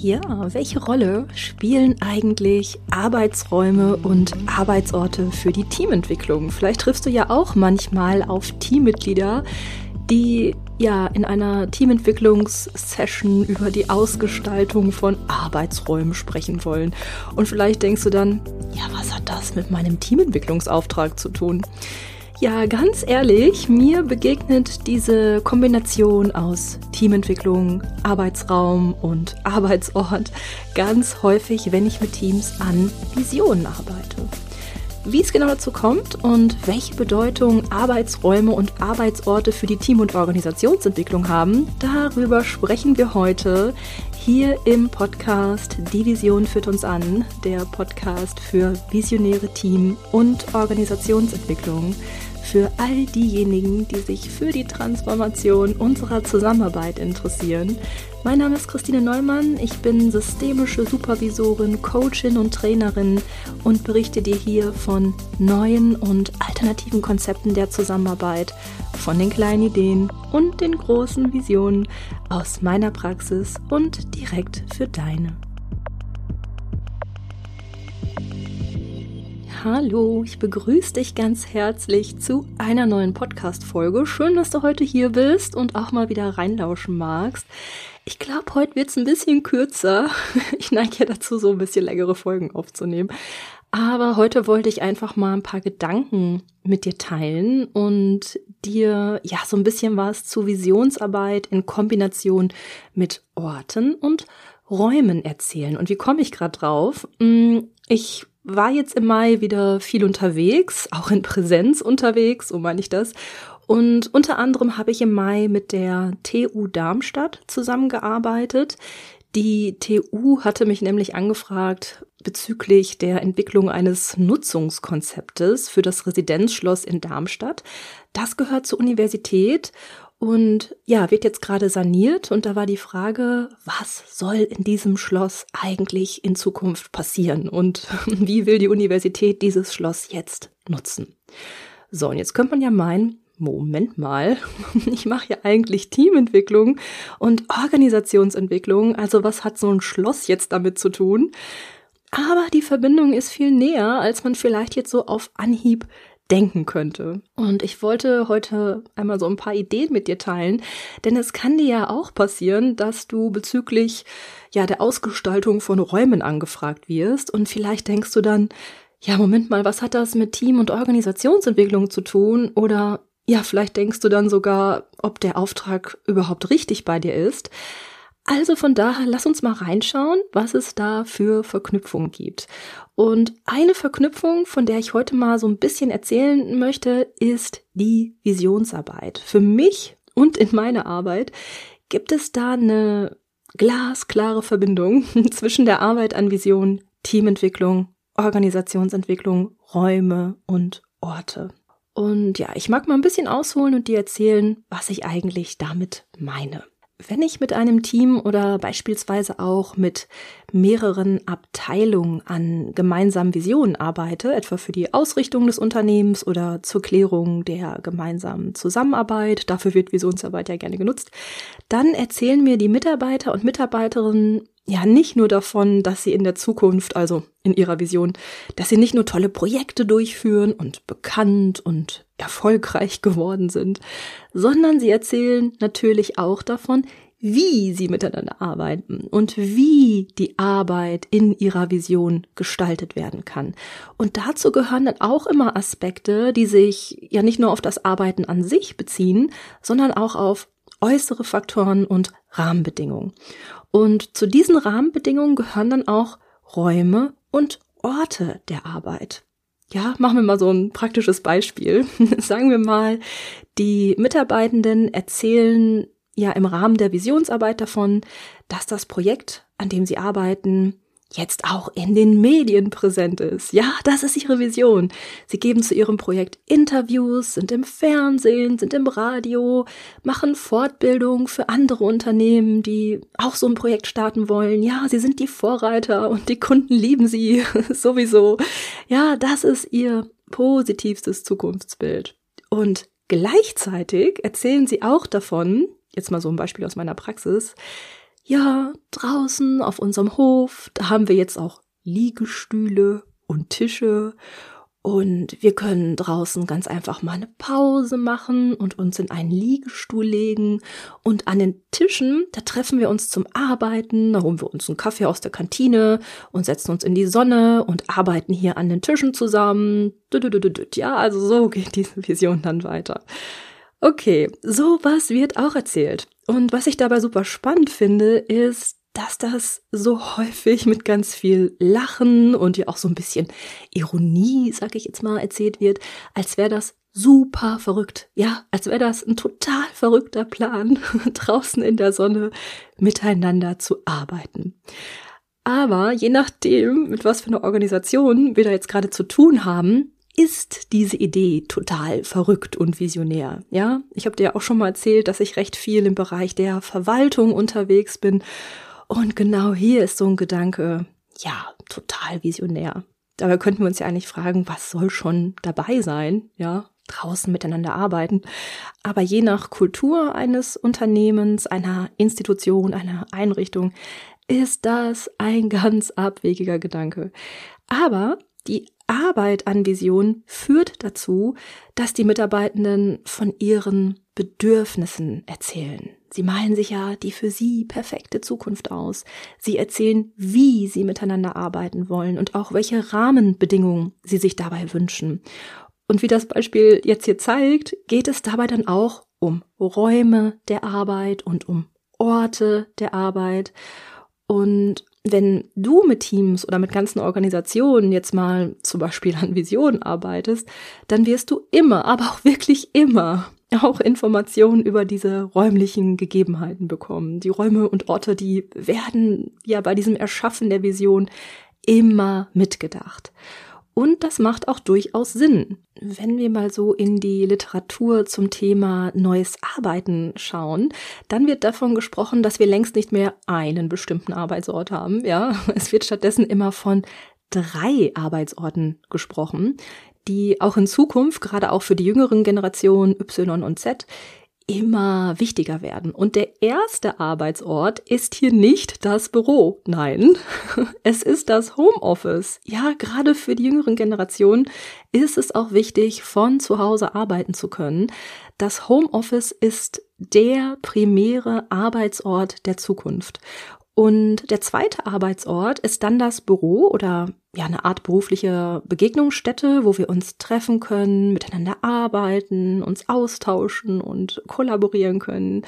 Ja, welche Rolle spielen eigentlich Arbeitsräume und Arbeitsorte für die Teamentwicklung? Vielleicht triffst du ja auch manchmal auf Teammitglieder, die ja in einer Teamentwicklungssession über die Ausgestaltung von Arbeitsräumen sprechen wollen. Und vielleicht denkst du dann, ja, was hat das mit meinem Teamentwicklungsauftrag zu tun? Ja, ganz ehrlich, mir begegnet diese Kombination aus Teamentwicklung, Arbeitsraum und Arbeitsort ganz häufig, wenn ich mit Teams an Visionen arbeite. Wie es genau dazu kommt und welche Bedeutung Arbeitsräume und Arbeitsorte für die Team- und Organisationsentwicklung haben, darüber sprechen wir heute hier im Podcast Die Vision führt uns an, der Podcast für visionäre Team- und Organisationsentwicklung für all diejenigen, die sich für die Transformation unserer Zusammenarbeit interessieren. Mein Name ist Christine Neumann, ich bin systemische Supervisorin, Coachin und Trainerin und berichte dir hier von neuen und alternativen Konzepten der Zusammenarbeit, von den kleinen Ideen und den großen Visionen aus meiner Praxis und direkt für deine. Hallo, ich begrüße dich ganz herzlich zu einer neuen Podcast-Folge. Schön, dass du heute hier bist und auch mal wieder reinlauschen magst. Ich glaube, heute wird es ein bisschen kürzer. Ich neige ja dazu, so ein bisschen längere Folgen aufzunehmen. Aber heute wollte ich einfach mal ein paar Gedanken mit dir teilen und dir ja so ein bisschen was zu Visionsarbeit in Kombination mit Orten und Räumen erzählen. Und wie komme ich gerade drauf? Hm, ich war jetzt im Mai wieder viel unterwegs, auch in Präsenz unterwegs, so meine ich das. Und unter anderem habe ich im Mai mit der TU Darmstadt zusammengearbeitet. Die TU hatte mich nämlich angefragt bezüglich der Entwicklung eines Nutzungskonzeptes für das Residenzschloss in Darmstadt. Das gehört zur Universität und ja, wird jetzt gerade saniert und da war die Frage, was soll in diesem Schloss eigentlich in Zukunft passieren und wie will die Universität dieses Schloss jetzt nutzen? So, und jetzt könnte man ja meinen, Moment mal, ich mache ja eigentlich Teamentwicklung und Organisationsentwicklung, also was hat so ein Schloss jetzt damit zu tun? Aber die Verbindung ist viel näher, als man vielleicht jetzt so auf Anhieb denken könnte. Und ich wollte heute einmal so ein paar Ideen mit dir teilen, denn es kann dir ja auch passieren, dass du bezüglich ja der Ausgestaltung von Räumen angefragt wirst und vielleicht denkst du dann, ja, Moment mal, was hat das mit Team- und Organisationsentwicklung zu tun? Oder ja, vielleicht denkst du dann sogar, ob der Auftrag überhaupt richtig bei dir ist. Also von daher, lass uns mal reinschauen, was es da für Verknüpfungen gibt. Und eine Verknüpfung, von der ich heute mal so ein bisschen erzählen möchte, ist die Visionsarbeit. Für mich und in meiner Arbeit gibt es da eine glasklare Verbindung zwischen der Arbeit an Vision, Teamentwicklung, Organisationsentwicklung, Räume und Orte. Und ja, ich mag mal ein bisschen ausholen und dir erzählen, was ich eigentlich damit meine. Wenn ich mit einem Team oder beispielsweise auch mit mehreren Abteilungen an gemeinsamen Visionen arbeite, etwa für die Ausrichtung des Unternehmens oder zur Klärung der gemeinsamen Zusammenarbeit, dafür wird Visionsarbeit ja gerne genutzt, dann erzählen mir die Mitarbeiter und Mitarbeiterinnen ja nicht nur davon, dass sie in der Zukunft, also in ihrer Vision, dass sie nicht nur tolle Projekte durchführen und bekannt und erfolgreich geworden sind, sondern sie erzählen natürlich auch davon, wie sie miteinander arbeiten und wie die Arbeit in ihrer Vision gestaltet werden kann. Und dazu gehören dann auch immer Aspekte, die sich ja nicht nur auf das Arbeiten an sich beziehen, sondern auch auf äußere Faktoren und Rahmenbedingungen. Und zu diesen Rahmenbedingungen gehören dann auch Räume und Orte der Arbeit. Ja, machen wir mal so ein praktisches Beispiel. Sagen wir mal, die Mitarbeitenden erzählen ja im Rahmen der Visionsarbeit davon, dass das Projekt, an dem sie arbeiten, jetzt auch in den Medien präsent ist. Ja, das ist ihre Vision. Sie geben zu ihrem Projekt Interviews, sind im Fernsehen, sind im Radio, machen Fortbildung für andere Unternehmen, die auch so ein Projekt starten wollen. Ja, sie sind die Vorreiter und die Kunden lieben sie sowieso. Ja, das ist ihr positivstes Zukunftsbild. Und gleichzeitig erzählen sie auch davon, jetzt mal so ein Beispiel aus meiner Praxis, ja, draußen auf unserem Hof, da haben wir jetzt auch Liegestühle und Tische und wir können draußen ganz einfach mal eine Pause machen und uns in einen Liegestuhl legen. Und an den Tischen, da treffen wir uns zum Arbeiten, da holen wir uns einen Kaffee aus der Kantine und setzen uns in die Sonne und arbeiten hier an den Tischen zusammen. Ja, also so geht diese Vision dann weiter. Okay, sowas wird auch erzählt. Und was ich dabei super spannend finde, ist, dass das so häufig mit ganz viel Lachen und ja auch so ein bisschen Ironie, sag ich jetzt mal, erzählt wird, als wäre das super verrückt. Ja, als wäre das ein total verrückter Plan, draußen in der Sonne miteinander zu arbeiten. Aber je nachdem, mit was für einer Organisation wir da jetzt gerade zu tun haben, ist diese Idee total verrückt und visionär. Ja, ich habe dir ja auch schon mal erzählt, dass ich recht viel im Bereich der Verwaltung unterwegs bin und genau hier ist so ein Gedanke, ja, total visionär. Dabei könnten wir uns ja eigentlich fragen, was soll schon dabei sein, ja, draußen miteinander arbeiten. Aber je nach Kultur eines Unternehmens, einer Institution, einer Einrichtung, ist das ein ganz abwegiger Gedanke. Aber die Arbeit an Vision führt dazu, dass die Mitarbeitenden von ihren Bedürfnissen erzählen. Sie malen sich ja die für sie perfekte Zukunft aus. Sie erzählen, wie sie miteinander arbeiten wollen und auch welche Rahmenbedingungen sie sich dabei wünschen. Und wie das Beispiel jetzt hier zeigt, geht es dabei dann auch um Räume der Arbeit und um Orte der Arbeit. Und wenn du mit Teams oder mit ganzen Organisationen jetzt mal zum Beispiel an Visionen arbeitest, dann wirst du immer, aber auch wirklich immer auch Informationen über diese räumlichen Gegebenheiten bekommen. Die Räume und Orte, die werden ja bei diesem Erschaffen der Vision immer mitgedacht. Und das macht auch durchaus Sinn. Wenn wir mal so in die Literatur zum Thema neues Arbeiten schauen, dann wird davon gesprochen, dass wir längst nicht mehr einen bestimmten Arbeitsort haben. Ja, es wird stattdessen immer von drei Arbeitsorten gesprochen, die auch in Zukunft, gerade auch für die jüngeren Generationen Y und Z, immer wichtiger werden. Und der erste Arbeitsort ist hier nicht das Büro. Nein, es ist das Homeoffice. Ja, gerade für die jüngeren Generationen ist es auch wichtig, von zu Hause arbeiten zu können. Das Homeoffice ist der primäre Arbeitsort der Zukunft. Und der zweite Arbeitsort ist dann das Büro oder ja eine Art berufliche Begegnungsstätte, wo wir uns treffen können, miteinander arbeiten, uns austauschen und kollaborieren können.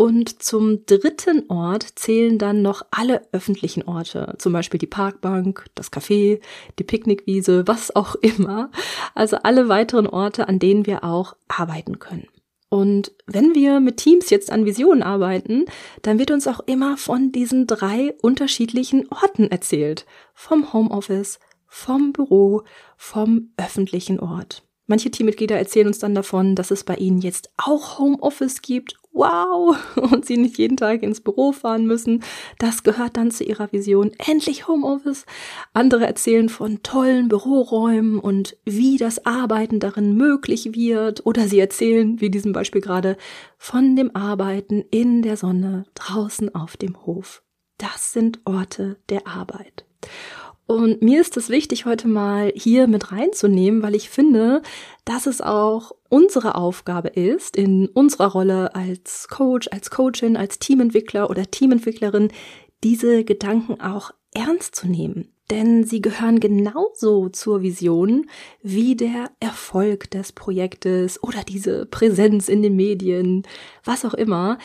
Und zum dritten Ort zählen dann noch alle öffentlichen Orte, zum Beispiel die Parkbank, das Café, die Picknickwiese, was auch immer. Also alle weiteren Orte, an denen wir auch arbeiten können. Und wenn wir mit Teams jetzt an Visionen arbeiten, dann wird uns auch immer von diesen drei unterschiedlichen Orten erzählt. Vom Homeoffice, vom Büro, vom öffentlichen Ort. Manche Teammitglieder erzählen uns dann davon, dass es bei ihnen jetzt auch Homeoffice gibt wow, und sie nicht jeden Tag ins Büro fahren müssen. Das gehört dann zu ihrer Vision. Endlich Homeoffice. Andere erzählen von tollen Büroräumen und wie das Arbeiten darin möglich wird. Oder sie erzählen, wie diesem Beispiel gerade, von dem Arbeiten in der Sonne draußen auf dem Hof. Das sind Orte der Arbeit. Und mir ist es wichtig, heute mal hier mit reinzunehmen, weil ich finde, dass es auch unsere Aufgabe ist, in unserer Rolle als Coach, als Coachin, als Teamentwickler oder Teamentwicklerin, diese Gedanken auch ernst zu nehmen. Denn sie gehören genauso zur Vision wie der Erfolg des Projektes oder diese Präsenz in den Medien, was auch immer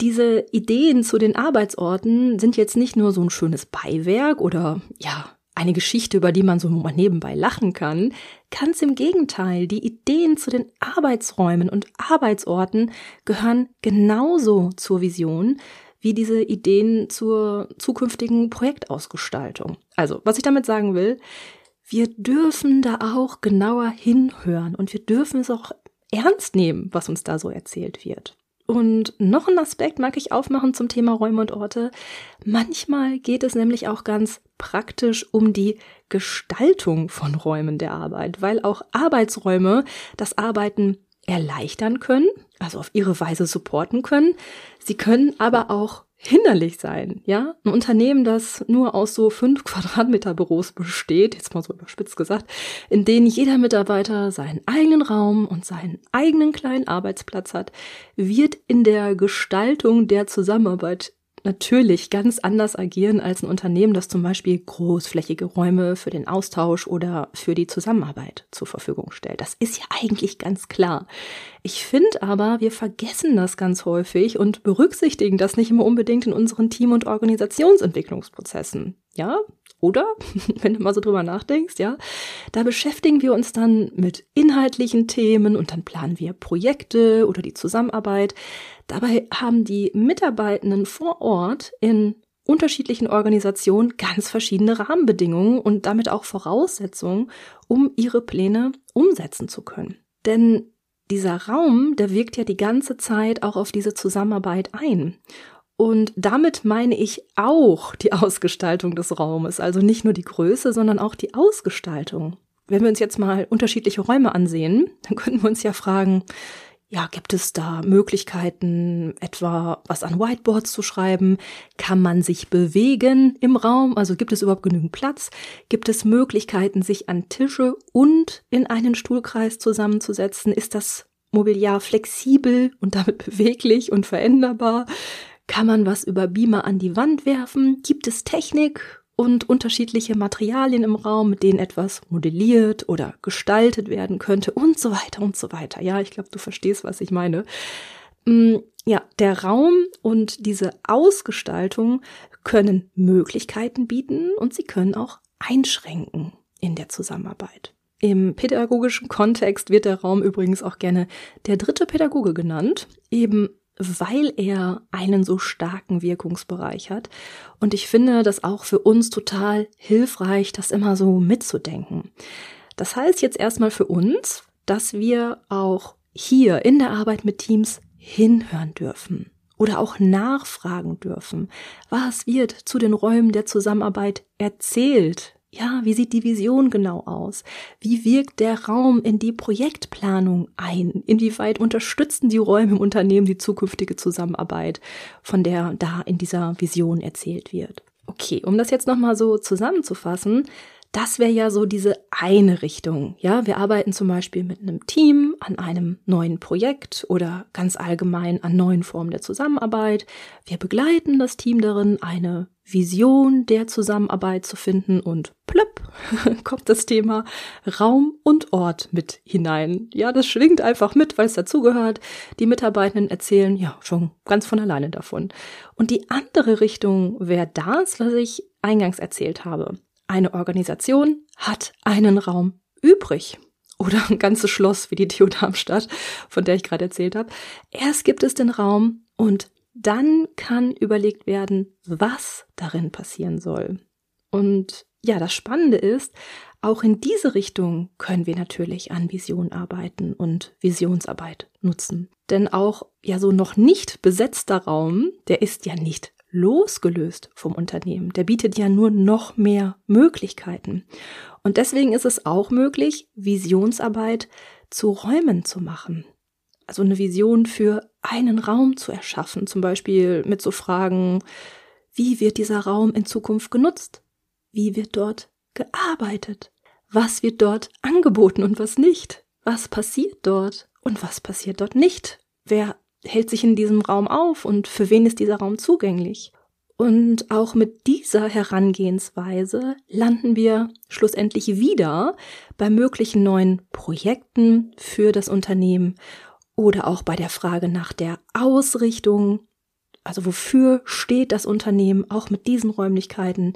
diese Ideen zu den Arbeitsorten sind jetzt nicht nur so ein schönes Beiwerk oder ja, eine Geschichte, über die man so mal nebenbei lachen kann, ganz im Gegenteil. Die Ideen zu den Arbeitsräumen und Arbeitsorten gehören genauso zur Vision wie diese Ideen zur zukünftigen Projektausgestaltung. Also, was ich damit sagen will, wir dürfen da auch genauer hinhören und wir dürfen es auch ernst nehmen, was uns da so erzählt wird. Und noch ein Aspekt mag ich aufmachen zum Thema Räume und Orte. Manchmal geht es nämlich auch ganz praktisch um die Gestaltung von Räumen der Arbeit, weil auch Arbeitsräume das Arbeiten erleichtern können, also auf ihre Weise supporten können. Sie können aber auch hinderlich sein, ja? Ein Unternehmen, das nur aus so fünf Quadratmeter Büros besteht, jetzt mal so überspitzt gesagt, in denen jeder Mitarbeiter seinen eigenen Raum und seinen eigenen kleinen Arbeitsplatz hat, wird in der Gestaltung der Zusammenarbeit natürlich ganz anders agieren als ein Unternehmen, das zum Beispiel großflächige Räume für den Austausch oder für die Zusammenarbeit zur Verfügung stellt. Das ist ja eigentlich ganz klar. Ich finde aber, wir vergessen das ganz häufig und berücksichtigen das nicht immer unbedingt in unseren Team- und Organisationsentwicklungsprozessen. Ja, oder, wenn du mal so drüber nachdenkst, ja, da beschäftigen wir uns dann mit inhaltlichen Themen und dann planen wir Projekte oder die Zusammenarbeit. Dabei haben die Mitarbeitenden vor Ort in unterschiedlichen Organisationen ganz verschiedene Rahmenbedingungen und damit auch Voraussetzungen, um ihre Pläne umsetzen zu können. Denn dieser Raum, der wirkt ja die ganze Zeit auch auf diese Zusammenarbeit ein. Und damit meine ich auch die Ausgestaltung des Raumes, also nicht nur die Größe, sondern auch die Ausgestaltung. Wenn wir uns jetzt mal unterschiedliche Räume ansehen, dann könnten wir uns ja fragen, ja, gibt es da Möglichkeiten, etwa was an Whiteboards zu schreiben? Kann man sich bewegen im Raum? Also gibt es überhaupt genügend Platz? Gibt es Möglichkeiten, sich an Tische und in einen Stuhlkreis zusammenzusetzen? Ist das Mobiliar flexibel und damit beweglich und veränderbar? Kann man was über Beamer an die Wand werfen? Gibt es Technik und unterschiedliche Materialien im Raum, mit denen etwas modelliert oder gestaltet werden könnte und so weiter und so weiter. Ja, ich glaube, du verstehst, was ich meine. Mm, ja, der Raum und diese Ausgestaltung können Möglichkeiten bieten und sie können auch einschränken in der Zusammenarbeit. Im pädagogischen Kontext wird der Raum übrigens auch gerne der dritte Pädagoge genannt, eben weil er einen so starken Wirkungsbereich hat. Und ich finde das auch für uns total hilfreich, das immer so mitzudenken. Das heißt jetzt erstmal für uns, dass wir auch hier in der Arbeit mit Teams hinhören dürfen oder auch nachfragen dürfen. Was wird zu den Räumen der Zusammenarbeit erzählt? Ja, wie sieht die Vision genau aus? Wie wirkt der Raum in die Projektplanung ein? Inwieweit unterstützen die Räume im Unternehmen die zukünftige Zusammenarbeit, von der da in dieser Vision erzählt wird? Okay, um das jetzt nochmal so zusammenzufassen, das wäre ja so diese eine Richtung. Ja, wir arbeiten zum Beispiel mit einem Team an einem neuen Projekt oder ganz allgemein an neuen Formen der Zusammenarbeit. Wir begleiten das Team darin, eine Vision der Zusammenarbeit zu finden und plöpp kommt das Thema Raum und Ort mit hinein. Ja, das schwingt einfach mit, weil es dazugehört. Die Mitarbeitenden erzählen ja schon ganz von alleine davon. Und die andere Richtung wäre das, was ich eingangs erzählt habe. Eine Organisation hat einen Raum übrig. Oder ein ganzes Schloss wie die TU Darmstadt, von der ich gerade erzählt habe. Erst gibt es den Raum und dann kann überlegt werden, was darin passieren soll. Und ja, das Spannende ist, auch in diese Richtung können wir natürlich an Vision arbeiten und Visionsarbeit nutzen. Denn auch ja so noch nicht besetzter Raum, der ist ja nicht losgelöst vom Unternehmen. Der bietet ja nur noch mehr Möglichkeiten. Und deswegen ist es auch möglich, Visionsarbeit zu Räumen zu machen. Also eine Vision für einen Raum zu erschaffen, zum Beispiel mit so Fragen, wie wird dieser Raum in Zukunft genutzt? Wie wird dort gearbeitet? Was wird dort angeboten und was nicht? Was passiert dort und was passiert dort nicht? Wer hält sich in diesem Raum auf und für wen ist dieser Raum zugänglich? Und auch mit dieser Herangehensweise landen wir schlussendlich wieder bei möglichen neuen Projekten für das Unternehmen oder auch bei der Frage nach der Ausrichtung. Also wofür steht das Unternehmen auch mit diesen Räumlichkeiten?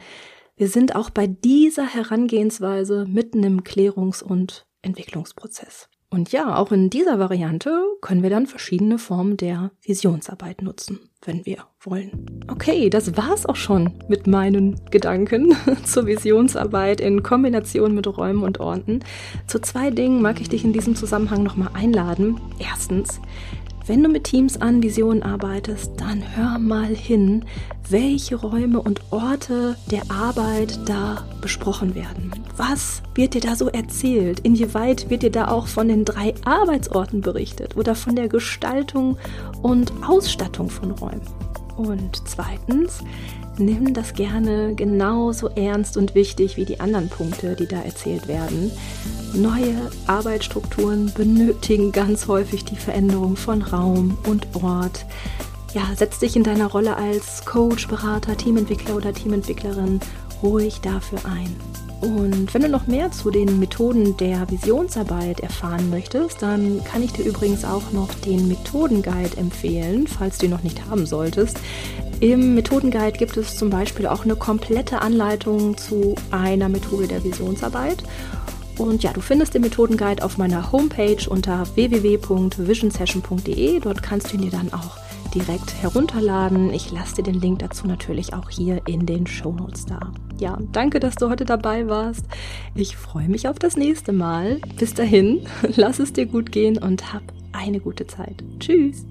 Wir sind auch bei dieser Herangehensweise mitten im Klärungs- und Entwicklungsprozess. Und ja, auch in dieser Variante können wir dann verschiedene Formen der Visionsarbeit nutzen, wenn wir wollen. Okay, das war's auch schon mit meinen Gedanken zur Visionsarbeit in Kombination mit Räumen und Orten. Zu zwei Dingen mag ich dich in diesem Zusammenhang nochmal einladen. Erstens, wenn du mit Teams an Visionen arbeitest, dann hör mal hin, welche Räume und Orte der Arbeit da besprochen werden. Was wird dir da so erzählt? Inwieweit wird dir da auch von den drei Arbeitsorten berichtet oder von der Gestaltung und Ausstattung von Räumen? Und zweitens, nimm das gerne genauso ernst und wichtig wie die anderen Punkte, die da erzählt werden. Neue Arbeitsstrukturen benötigen ganz häufig die Veränderung von Raum und Ort. Ja, setz dich in deiner Rolle als Coach, Berater, Teamentwickler oder Teamentwicklerin ruhig dafür ein. Und wenn du noch mehr zu den Methoden der Visionsarbeit erfahren möchtest, dann kann ich dir übrigens auch noch den Methodenguide empfehlen, falls du ihn noch nicht haben solltest. Im Methodenguide gibt es zum Beispiel auch eine komplette Anleitung zu einer Methode der Visionsarbeit. Und ja, du findest den Methodenguide auf meiner Homepage unter www.visionsession.de. Dort kannst du ihn dir dann auch direkt herunterladen. Ich lasse dir den Link dazu natürlich auch hier in den Shownotes da. Ja, danke, dass du heute dabei warst. Ich freue mich auf das nächste Mal. Bis dahin, lass es dir gut gehen und hab eine gute Zeit. Tschüss.